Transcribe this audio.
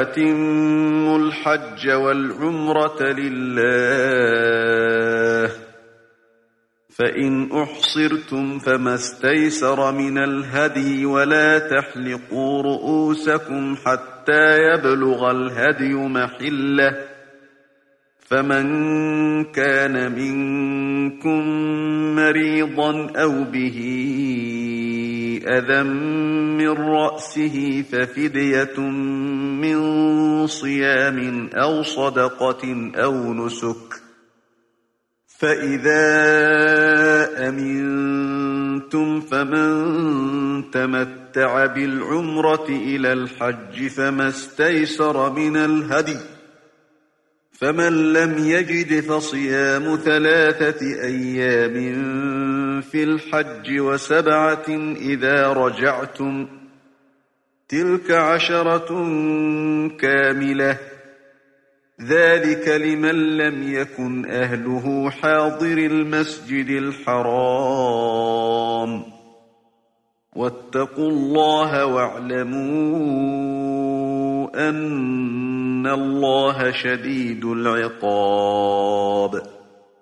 وأتموا الحج والعمرة لله فإن أحصرتم فما استيسر من الهدي ولا تحلقوا رؤوسكم حتى يبلغ الهدي محله فمن كان منكم مريضا أو به أذى من رأسه ففدية من صيام أو صدقة أو نسك فإذا أمنتم فمن تمتع بالعمرة إلى الحج فما استيسر من الهدي فمن لم يجد فصيام ثلاثة أيام في الحج وسبعة إذا رجعتم تلك عشرة كاملة. ذلك لمن لم يكن أهله حاضر المسجد الحرام. واتقوا الله واعلموا أن الله شديد العقاب.